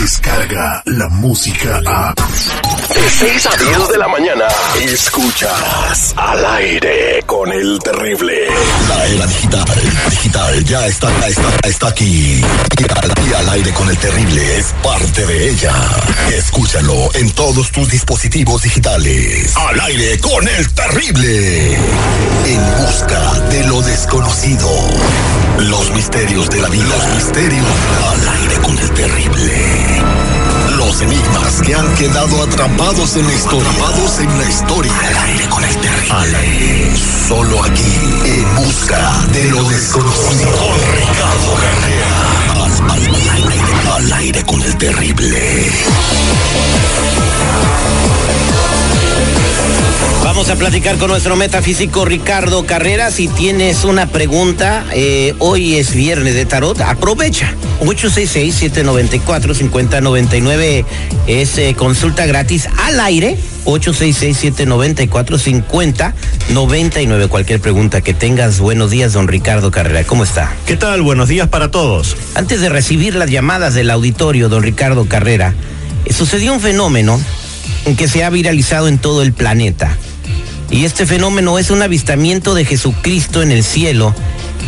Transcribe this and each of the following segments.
Descarga la música a. De 6 a 10 de la mañana. Escuchas al aire con el terrible. La era digital. Digital ya está, ya está, está aquí. Y al, y al aire con el terrible es parte de ella. Escúchalo en todos tus dispositivos digitales. Al aire con el terrible. En busca de lo desconocido. Los misterios de la vida. Los misterios al aire con el terrible. Los enigmas que han quedado atrapados en la historia. Atrapados en la historia. Al aire con el terrible. Al aire. Solo aquí. En busca de lo desconocido. Con Ricardo Carrera. Al, al- al al aire con el terrible. Vamos a platicar con nuestro metafísico Ricardo Carrera. Si tienes una pregunta, eh, hoy es viernes de tarot, aprovecha. 866-794-5099 es eh, consulta gratis al aire. 866-794-5099. Cualquier pregunta que tengas, buenos días, don Ricardo Carrera. ¿Cómo está? ¿Qué tal? Buenos días para todos. Antes de recibir las llamadas del auditorio, don Ricardo Carrera, eh, sucedió un fenómeno que se ha viralizado en todo el planeta. Y este fenómeno es un avistamiento de Jesucristo en el cielo.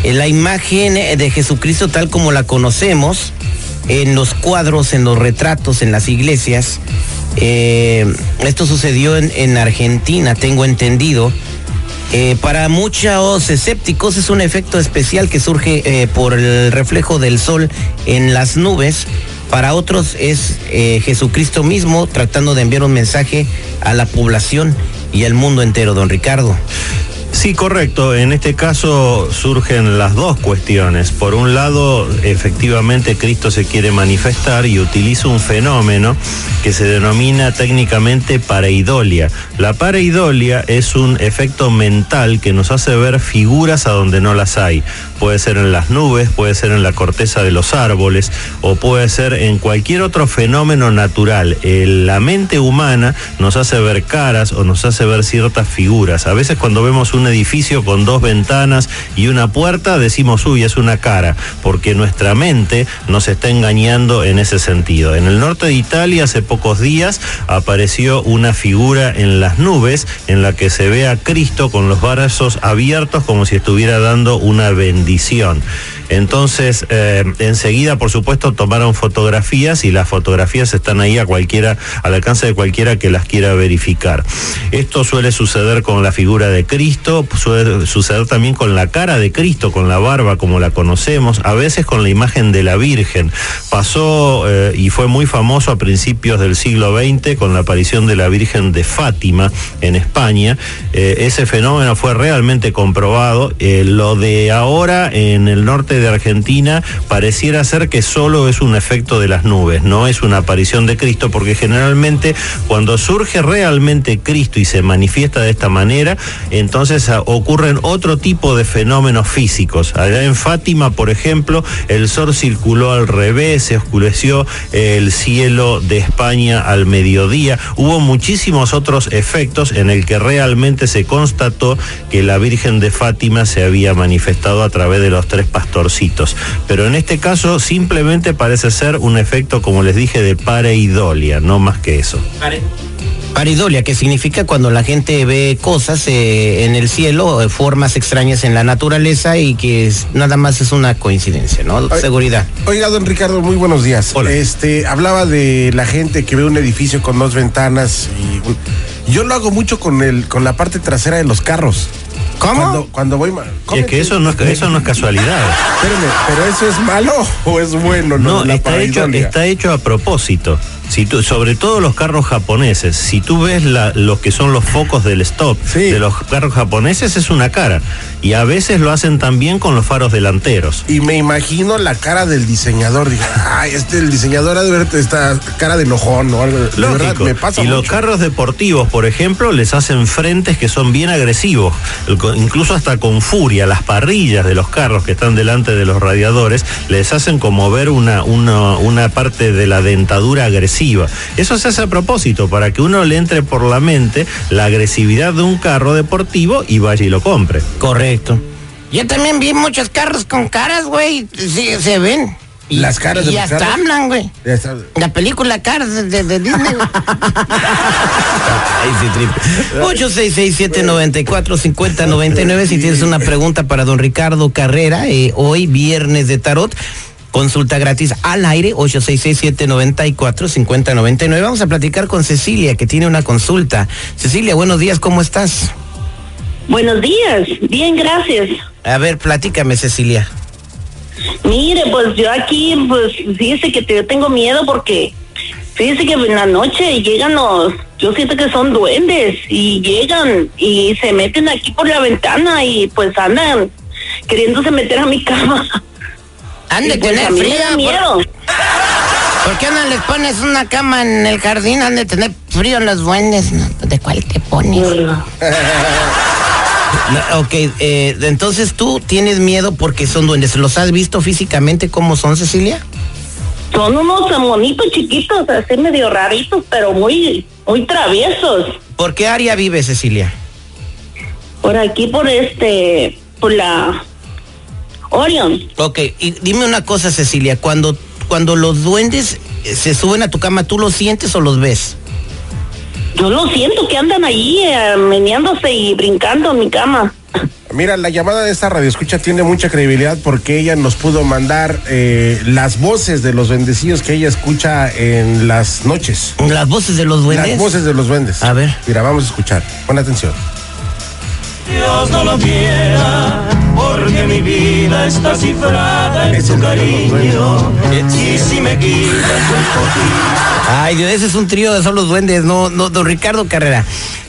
Eh, La imagen de Jesucristo tal como la conocemos en los cuadros, en los retratos, en las iglesias. Eh, esto sucedió en, en Argentina, tengo entendido. Eh, para muchos escépticos es un efecto especial que surge eh, por el reflejo del sol en las nubes. Para otros es eh, Jesucristo mismo tratando de enviar un mensaje a la población y al mundo entero, don Ricardo. Sí, correcto. En este caso surgen las dos cuestiones. Por un lado, efectivamente Cristo se quiere manifestar y utiliza un fenómeno que se denomina técnicamente pareidolia. La pareidolia es un efecto mental que nos hace ver figuras a donde no las hay. Puede ser en las nubes, puede ser en la corteza de los árboles o puede ser en cualquier otro fenómeno natural. El- la mente humana nos hace ver caras o nos hace ver ciertas figuras. A veces cuando vemos un edificio con dos ventanas y una puerta decimos, uy, es una cara, porque nuestra mente nos está engañando en ese sentido. En el norte de Italia hace pocos días apareció una figura en las nubes en la que se ve a Cristo con los brazos abiertos como si estuviera dando una bendición maldición. Entonces, eh, enseguida, por supuesto, tomaron fotografías y las fotografías están ahí a cualquiera, al alcance de cualquiera que las quiera verificar. Esto suele suceder con la figura de Cristo, suele suceder también con la cara de Cristo, con la barba como la conocemos, a veces con la imagen de la Virgen. Pasó eh, y fue muy famoso a principios del siglo XX con la aparición de la Virgen de Fátima en España. Eh, ese fenómeno fue realmente comprobado. Lo de ahora en el norte de Argentina pareciera ser que solo es un efecto de las nubes, no es una aparición de Cristo, porque generalmente cuando surge realmente Cristo y se manifiesta de esta manera, entonces ah, ocurren otro tipo de fenómenos físicos. Allá en Fátima, por ejemplo, el sol circuló al revés, se oscureció eh, el cielo de España al mediodía. Hubo muchísimos otros efectos en el que realmente se constató que la Virgen de Fátima se había manifestado a través de los tres Pero en este caso simplemente parece ser un efecto, como les dije, de pareidolia, no más que eso. Paridolia, que significa cuando la gente ve cosas eh, en el cielo, eh, formas extrañas en la naturaleza y que es- nada más es una coincidencia, ¿no? Seguridad. Oiga, don Ricardo, muy buenos días. Hola. Este, hablaba de la gente que ve un edificio con dos ventanas y un- yo lo hago mucho con el con la parte trasera de los carros. ¿Cómo? Cuando, cuando voy... ma- Y es que eso no es, eso no es casualidad. Espérame, ¿pero eso es malo o es bueno? No, La está hecho, está hecho a propósito. Si tú, sobre todo los carros japoneses, si tú ves la, los que son los focos del stop Sí. de los carros japoneses es una cara y a veces lo hacen también con los faros delanteros. Y me imagino la cara del diseñador. Digo, ay, este, el diseñador ha de ver esta cara de enojón o algo. De verdad, Lógico. me pasa y los carros deportivos, por ejemplo, les hacen frentes que son bien agresivos, incluso hasta con furia. Las parrillas de los carros que están delante de los radiadores les hacen como ver una, una, una parte de la dentadura agresiva. Eso se hace a propósito, para que uno le entre por la mente la agresividad de un carro deportivo y vaya y lo compre. Correcto. Yo también vi muchos carros con caras, güey. Sí, se ven. Las caras de Y los hasta hablan, güey. La película Cars de, de- de Disney. 866-794-5099. Si tienes una pregunta para don Ricardo Carrera, eh, hoy viernes de tarot. Consulta gratis al aire, 866-794-5099. Vamos a platicar con Cecilia, que tiene una consulta. Cecilia, buenos días, ¿cómo estás? Buenos días, bien, gracias. A ver, platícame, Cecilia. Mire, pues yo aquí, pues fíjese que yo tengo miedo porque fíjese que en la noche llegan los, yo siento que son duendes y llegan y se meten aquí por la ventana y pues andan queriéndose meter a mi cama. Han de pues tener frío. ¿por- miedo. ¿Por qué no les pones una cama en el jardín? Han de tener frío los duendes. ¿no? ¿De cuál te pones? No, ok, eh, entonces tú tienes miedo porque son duendes. ¿Los has visto físicamente cómo son, Cecilia? Son unos monitos chiquitos, así medio raritos, pero muy, muy traviesos. ¿Por qué área vive, Cecilia? Por aquí, por este, por la Orion. Ok, y dime una cosa, Cecilia. Cuando, cuando los duendes eh, se suben a tu cama, ¿tú los sientes o los ves? Yo lo siento que andan allí eh, meneándose y brincando en mi cama. Mira, la llamada de esta radio escucha tiene mucha credibilidad porque ella nos pudo mandar eh, las voces de los bendecidos que ella escucha en las noches. ¿Las voces de los duendes? Las voces de los duendes. A ver. Mira, vamos a escuchar. Pon atención. Dios no lo quiera, porque mi vida está cifrada en tu los cariño. Y si me quitas un poquito. Ay, Dios, ese es un trío de solo duendes, no, no, don Ricardo Carrera.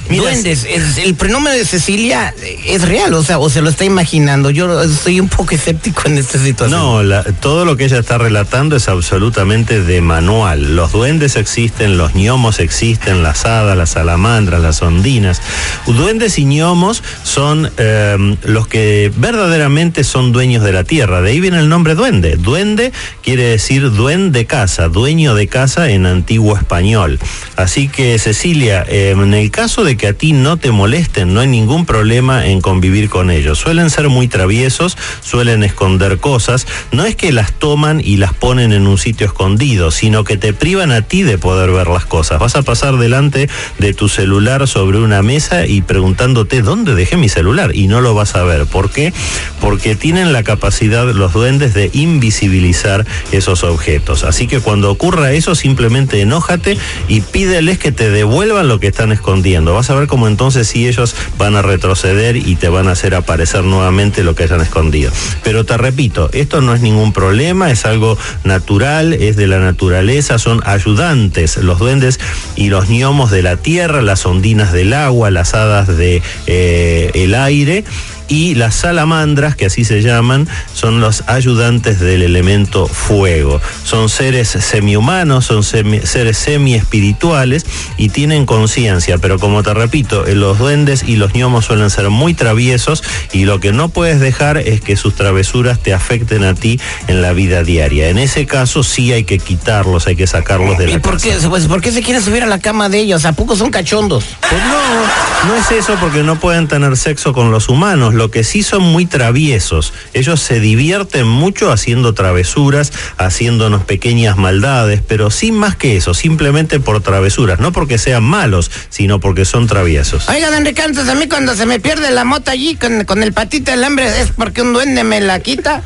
Mira, duendes, es- el prenómeno de Cecilia eh, es real, o sea, o se lo está imaginando. Yo estoy un poco escéptico en esta situación. No, la- todo lo que ella está relatando es absolutamente de manual. Los duendes existen, los gnomos existen, las hadas, las salamandras, las ondinas. Duendes y gnomos son eh, los que verdaderamente son dueños de la tierra. De ahí viene el nombre duende. Duende quiere decir duende casa, dueño de casa en antiguo español. Así que Cecilia, eh, en el caso de que a ti no te molesten, no hay ningún problema en convivir con ellos. Suelen ser muy traviesos, suelen esconder cosas. No es que las toman y las ponen en un sitio escondido, sino que te privan a ti de poder ver las cosas. Vas a pasar delante de tu celular sobre una mesa y preguntándote dónde dejé mi celular y no lo vas a ver. ¿Por qué? Porque tienen la capacidad los duendes de invisibilizar esos objetos. Así que cuando ocurra eso, simplemente enójate y pídeles que te devuelvan lo que están escondiendo. A ver cómo entonces sí ellos van a retroceder y te van a hacer aparecer nuevamente lo que hayan escondido. Pero te repito, esto no es ningún problema, es algo natural, es de la naturaleza, son ayudantes los duendes y los gnomos de la tierra, las ondinas del agua, las hadas de eh, aire y las salamandras, que así se llaman, son los ayudantes del elemento fuego. Son seres semi-humanos, son semi- seres semi-espirituales y tienen conciencia, pero como te repito, eh, los duendes y los gnomos suelen ser muy traviesos y lo que no puedes dejar es que sus travesuras te afecten a ti en la vida diaria. En ese caso sí hay que quitarlos, hay que sacarlos de la ¿Y por casa. qué, pues, por qué se quieren subir a la cama de ellos? ¿A poco son cachondos? Pues no, no es eso porque no pueden tener sexo con los humanos, lo que sí son muy traviesos. Ellos se divierten mucho haciendo travesuras, haciéndonos pequeñas maldades, pero sin más que eso, simplemente por travesuras, no porque sean malos, sino porque son traviesos. Oigan, Enrique, antes a mí cuando se me pierde la mota allí con, con el patito del hambre, ¿es porque un duende me la quita?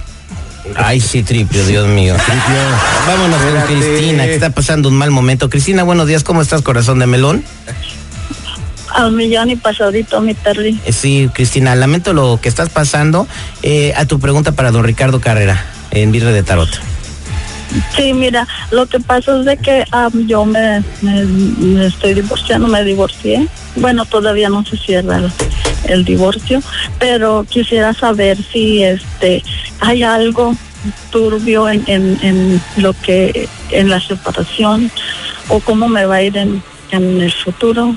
Ay, sí, tripio, Dios mío. Vámonos con. Cristina, que está pasando un mal momento. Cristina, buenos días, ¿cómo estás, corazón de melón? Al millón y pasadito, mi Terry. Eh, Sí, Cristina, lamento lo que estás pasando. Eh, a tu pregunta para don Ricardo Carrera, en Virre de Tarot. Sí, mira, lo que pasa es de que yo me, me, me estoy divorciando, me divorcié. Bueno, todavía no se cierra el, el divorcio, pero quisiera saber si este hay algo turbio en, en, en lo que en la separación o cómo me va a ir en, en el futuro.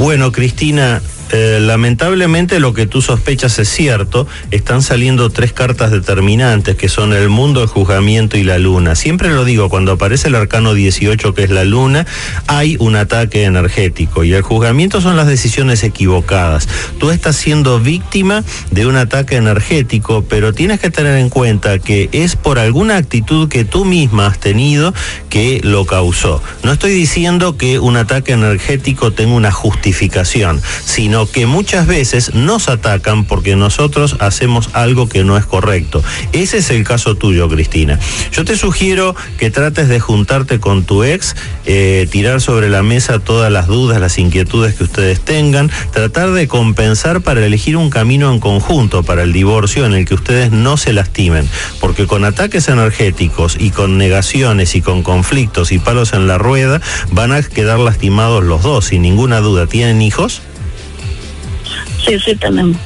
Bueno, Cristina, eh, lamentablemente lo que tú sospechas es cierto. Están saliendo tres cartas determinantes que son el mundo, el juzgamiento y la luna. Siempre lo digo, cuando aparece el arcano 18 que es la luna, hay un ataque energético y el juzgamiento son las decisiones equivocadas. Tú estás siendo víctima de un ataque energético, pero tienes que tener en cuenta que es por alguna actitud que tú misma has tenido que lo causó. No estoy diciendo que un ataque energético tenga una justificación, sino que muchas veces nos atacan porque nosotros hacemos algo que no es correcto. Ese es el caso tuyo, Cristina. Yo te sugiero que trates de juntarte con tu ex, eh, tirar sobre la mesa todas las dudas, las inquietudes que ustedes tengan, tratar de compensar para elegir un camino en conjunto para el divorcio en el que ustedes no se lastimen, porque con ataques energéticos y con negaciones y con conflictos y palos en la rueda van a quedar lastimados los dos, sin ninguna duda. ¿Tienen hijos?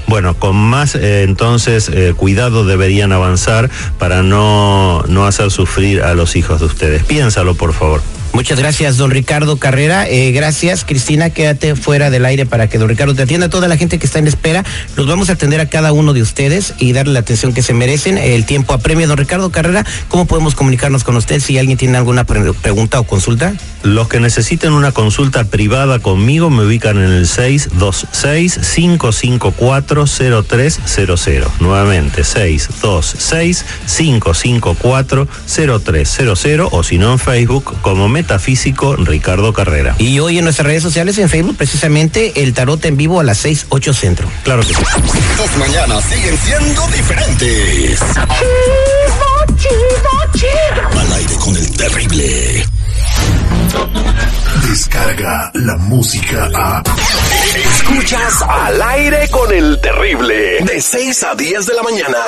Bueno, con más eh, entonces eh, cuidado deberían avanzar para no, no hacer sufrir a los hijos de ustedes. Piénsalo, por favor. Muchas gracias, don Ricardo Carrera. Eh, gracias, Cristina. Quédate fuera del aire para que don Ricardo te atienda. Toda la gente que está en espera, los vamos a atender a cada uno de ustedes y darle la atención que se merecen. El tiempo apremia. Don Ricardo Carrera, ¿cómo podemos comunicarnos con usted si alguien tiene alguna pre- pregunta o consulta? Los que necesiten una consulta privada conmigo me ubican en el 626-554-0300. Nuevamente, 626-554-0300 o si no en Facebook como Metafísico Ricardo Carrera. Y hoy en nuestras redes sociales, en Facebook, precisamente el tarot en vivo a las 6, 8 centro. Claro que sí. Tus mañanas siguen siendo diferentes. Al aire con el terrible. Descarga la música a. Escuchas al aire con el terrible. De 6 a 10 de la mañana.